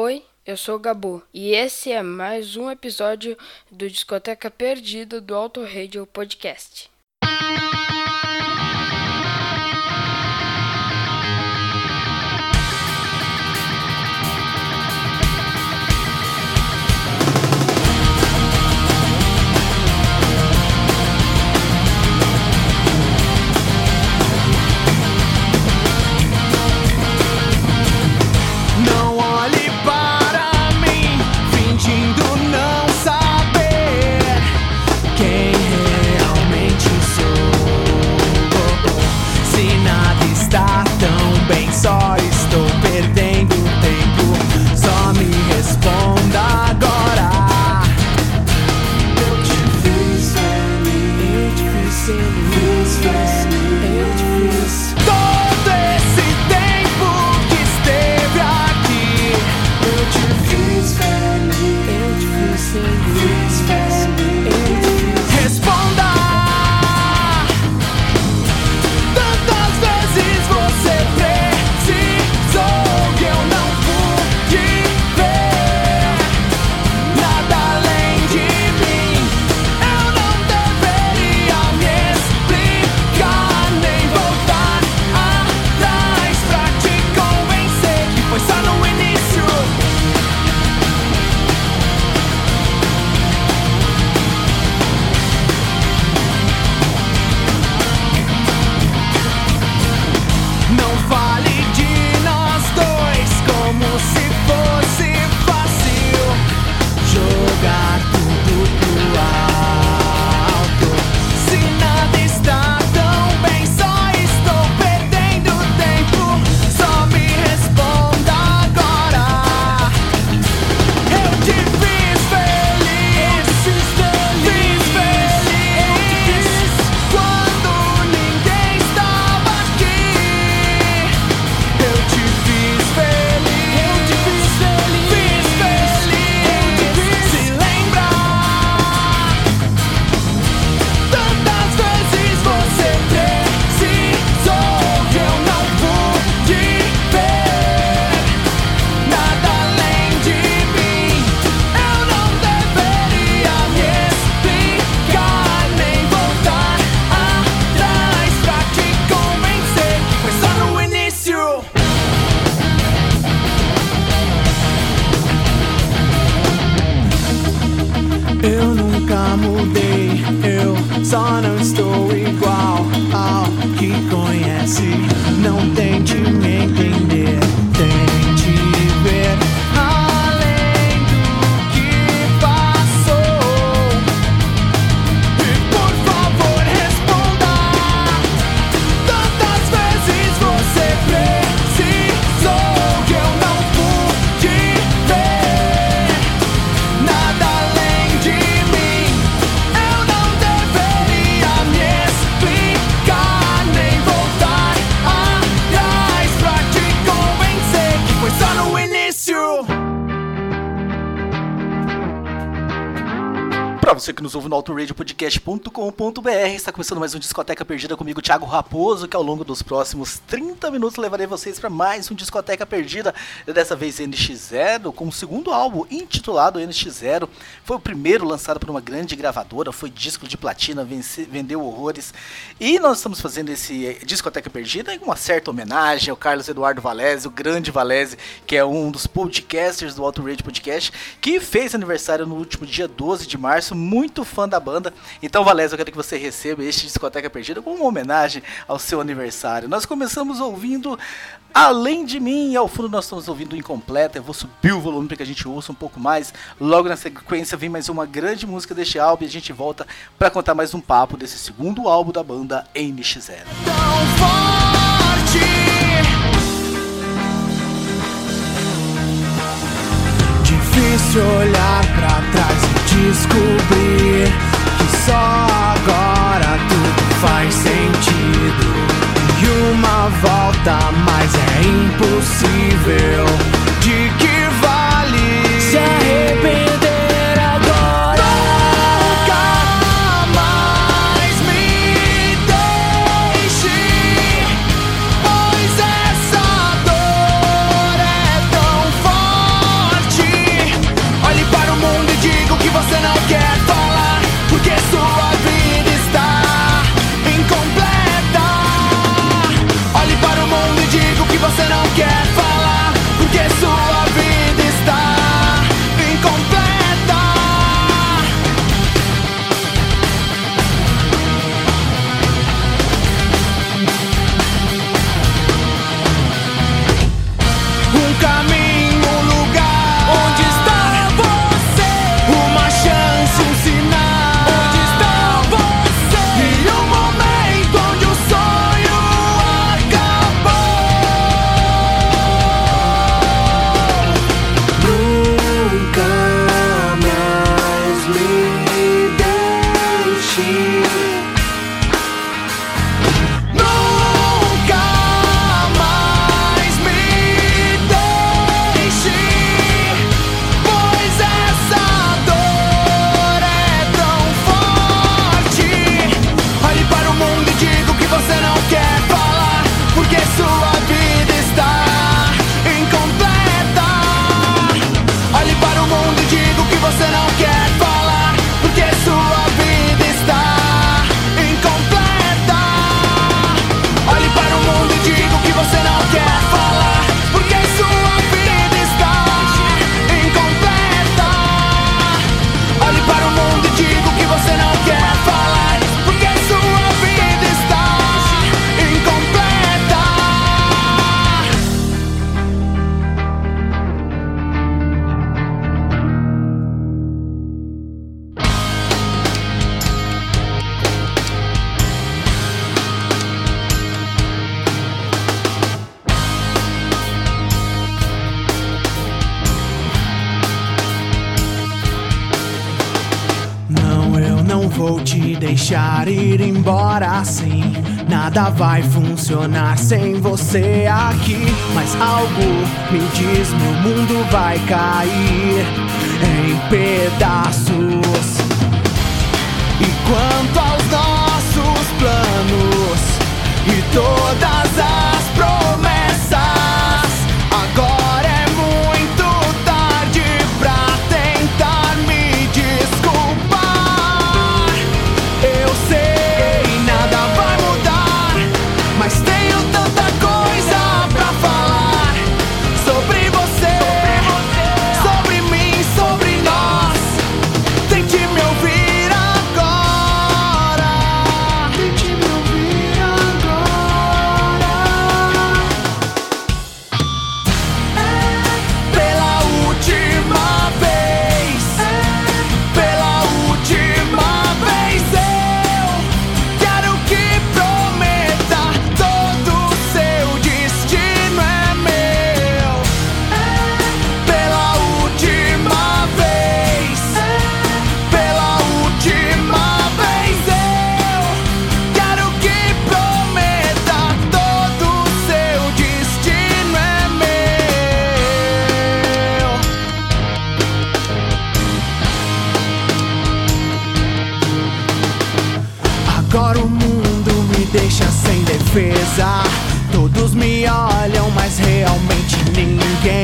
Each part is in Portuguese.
Oi, eu sou o Gabu e esse é mais um episódio do Discoteca Perdida do Auto Radio Podcast. Nos ouve no autoradiopodcast.com.br, está começando mais um Discoteca Perdida comigo, Thiago Raposo, que ao longo dos próximos 30 minutos levarei vocês para mais um Discoteca Perdida, dessa vez NX0, com o segundo álbum intitulado NX0. Foi o primeiro lançado por uma grande gravadora, foi disco de platina, vence- vendeu horrores. E nós estamos fazendo esse eh, Discoteca Perdida em uma certa homenagem ao Carlos Eduardo Valese, o grande Valese, que é um dos podcasters do Auto Radio Podcast, que fez aniversário no último dia 12 de março, muito fã da banda. Então, Valese, eu quero que você receba este Discoteca Perdida como uma homenagem ao seu aniversário. Nós começamos ouvindo Além de mim, e ao fundo nós estamos ouvindo Incompleta. Eu vou subir o volume para que a gente ouça um pouco mais. Logo na sequência vem mais uma grande música deste álbum e a gente volta para contar mais um papo desse segundo álbum da banda NX0. tão forte. Difícil olhar pra trás descobrir que só agora tudo faz sentido. E uma volta, mas é impossível. De que see ir embora assim. Nada vai funcionar sem você aqui. Mas algo me diz: meu mundo vai cair em pedaços.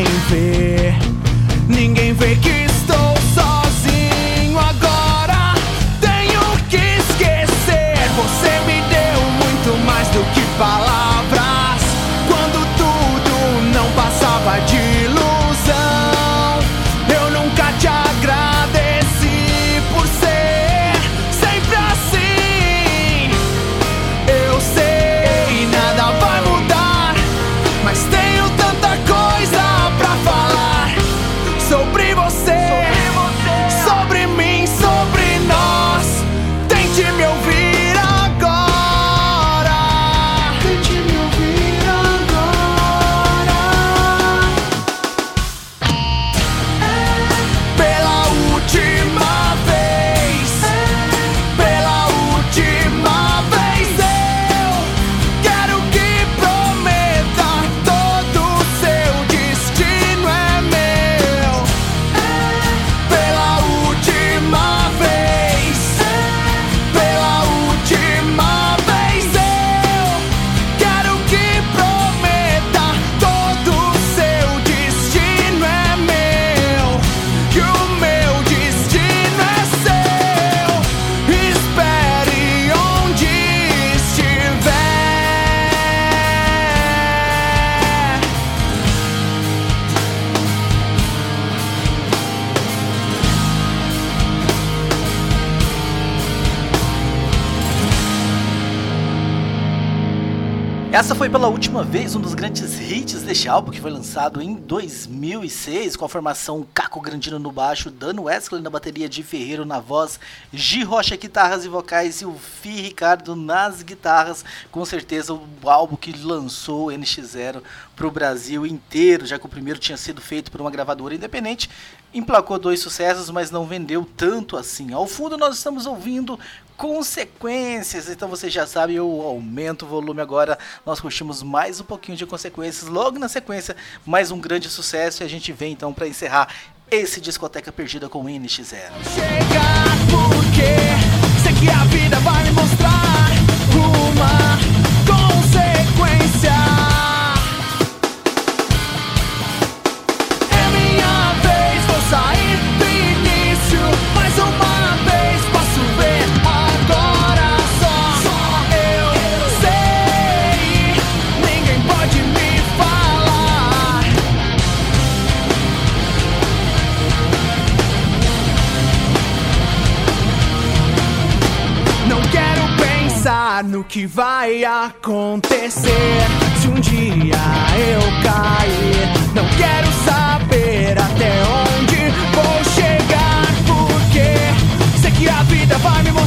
Ninguém vê. Ninguém vê que Essa foi pela última vez um dos grandes hits deste álbum que foi lançado em 2006 com a formação Caco Grandino no baixo, Dan Wesley na bateria de Ferreiro na voz, Gi Rocha guitarras e vocais e o Fi Ricardo nas guitarras. Com certeza o álbum que lançou o NX0 para o Brasil inteiro, já que o primeiro tinha sido feito por uma gravadora independente, emplacou dois sucessos, mas não vendeu tanto assim. Ao fundo nós estamos ouvindo consequências. Então você já sabe, eu aumento o volume agora. Nós curtimos mais um pouquinho de consequências. Logo na sequência, mais um grande sucesso. E a gente vem então para encerrar esse discoteca perdida com o NX0. chegar porque sei que a vida vai me mostrar vai acontecer se um dia eu cair. Não quero saber até onde vou chegar, porque sei que a vida vai me mostrar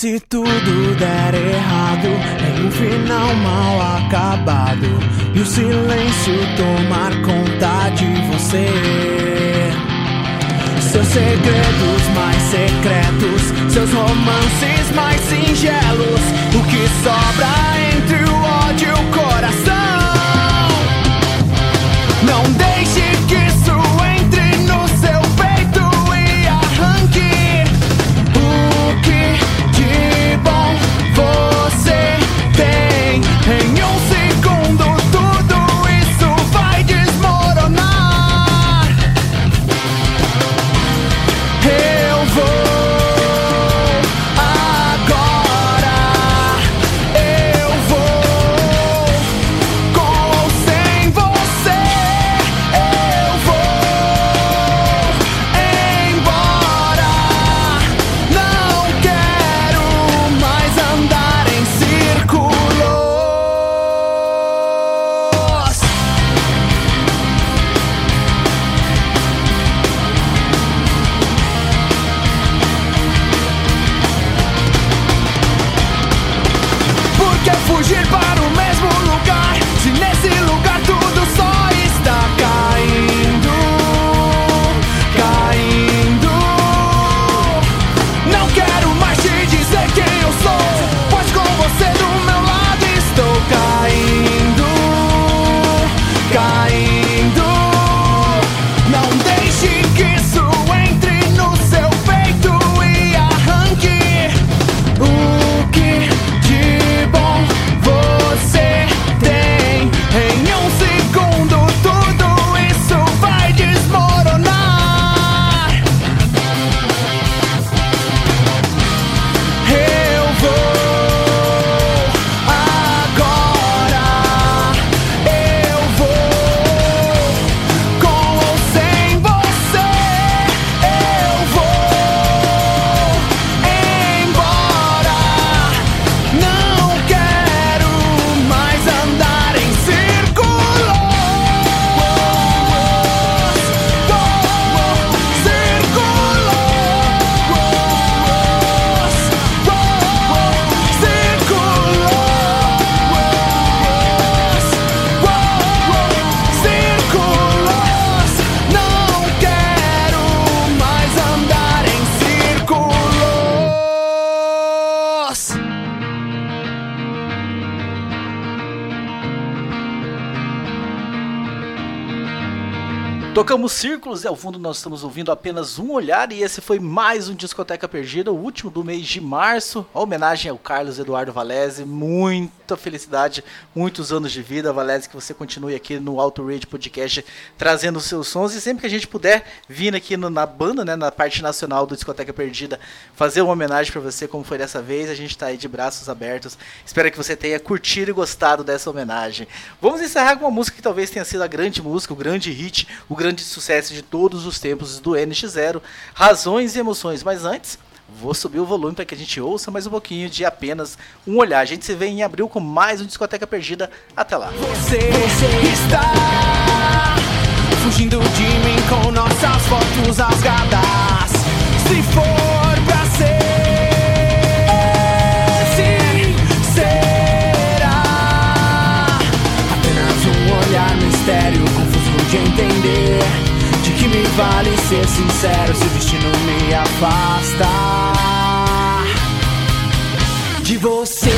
se tudo der errado, é um final mal acabado. E o silêncio tomar conta de você. Seus segredos mais secretos, seus romances mais singelos. O que sobra entre o ódio e o coração? Tocamos Círculos e ao fundo nós estamos ouvindo apenas um olhar e esse foi mais um Discoteca Perdida, o último do mês de março. A homenagem ao Carlos Eduardo Valese, muita felicidade, muitos anos de vida, Valese, que você continue aqui no Auto Radio Podcast trazendo os seus sons e sempre que a gente puder vir aqui no- na banda, né, na parte nacional do Discoteca Perdida, fazer uma homenagem para você como foi dessa vez, a gente tá aí de braços abertos. Espero que você tenha curtido e gostado dessa homenagem. Vamos encerrar com uma música que talvez tenha sido a grande música, o grande hit, o grande sucesso de todos os tempos do NX0, Razões e Emoções. Mas antes, vou subir o volume para que a gente ouça mais um pouquinho de apenas um olhar. A gente se vê em abril com mais um Discoteca Perdida. Até lá. Você está fugindo de mim com nossas fotos rasgadas. Se for pra ser, será apenas um olhar mistério, confuso de entender. Ser sincero se o destino me afasta de você.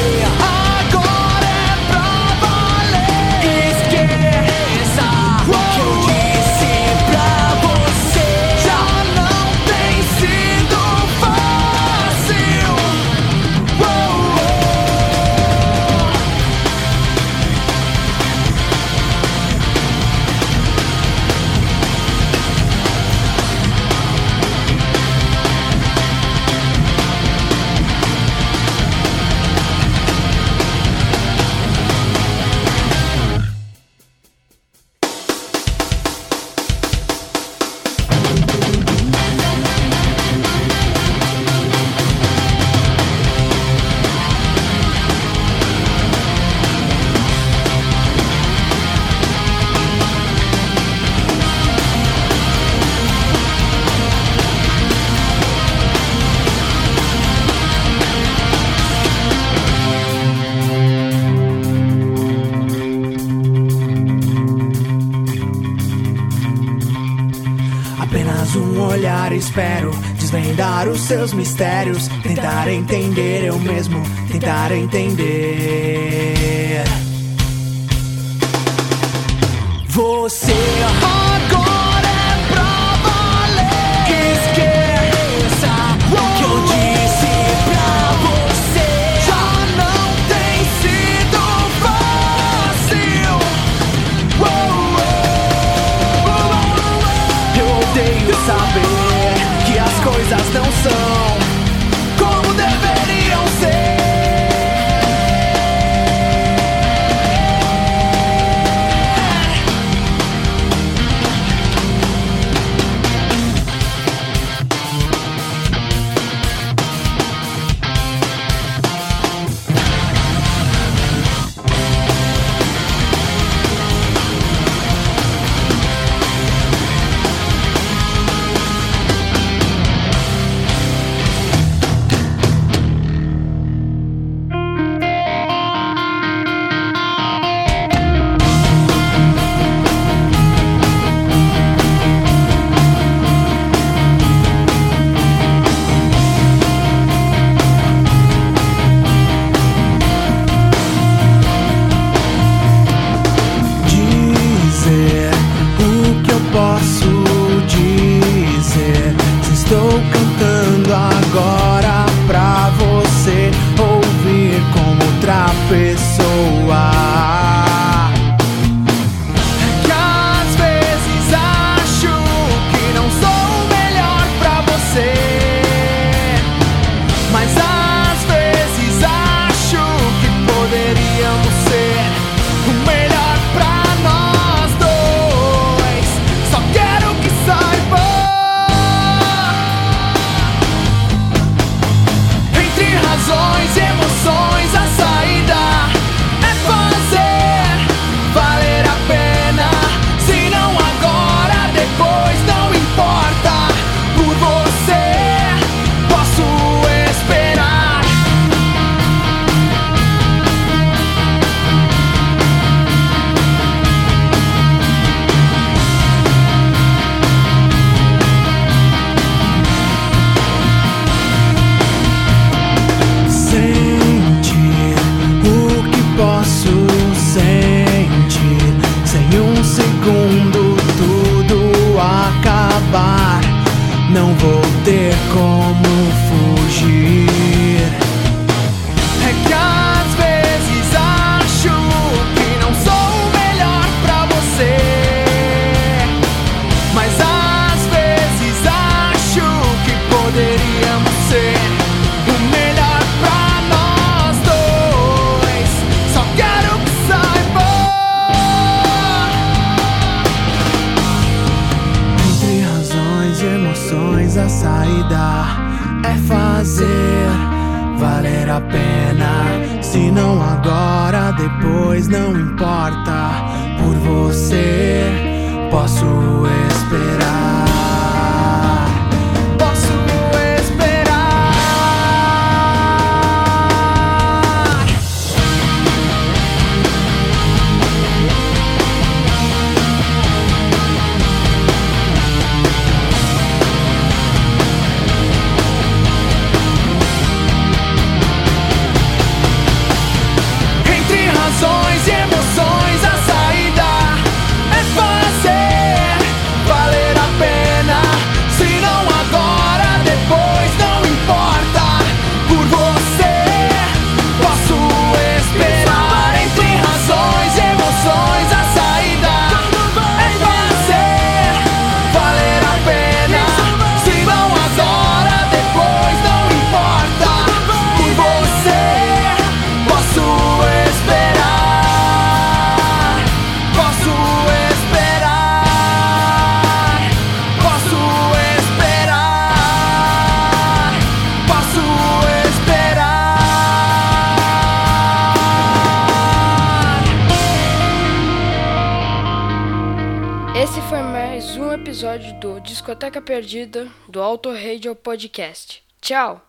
espero desvendar os seus mistérios, tentar entender eu mesmo, tentar entender. Você. coisas não são Se não agora, depois não importa. Por você posso esperar. Discoteca Perdida do Auto Radio Podcast. Tchau!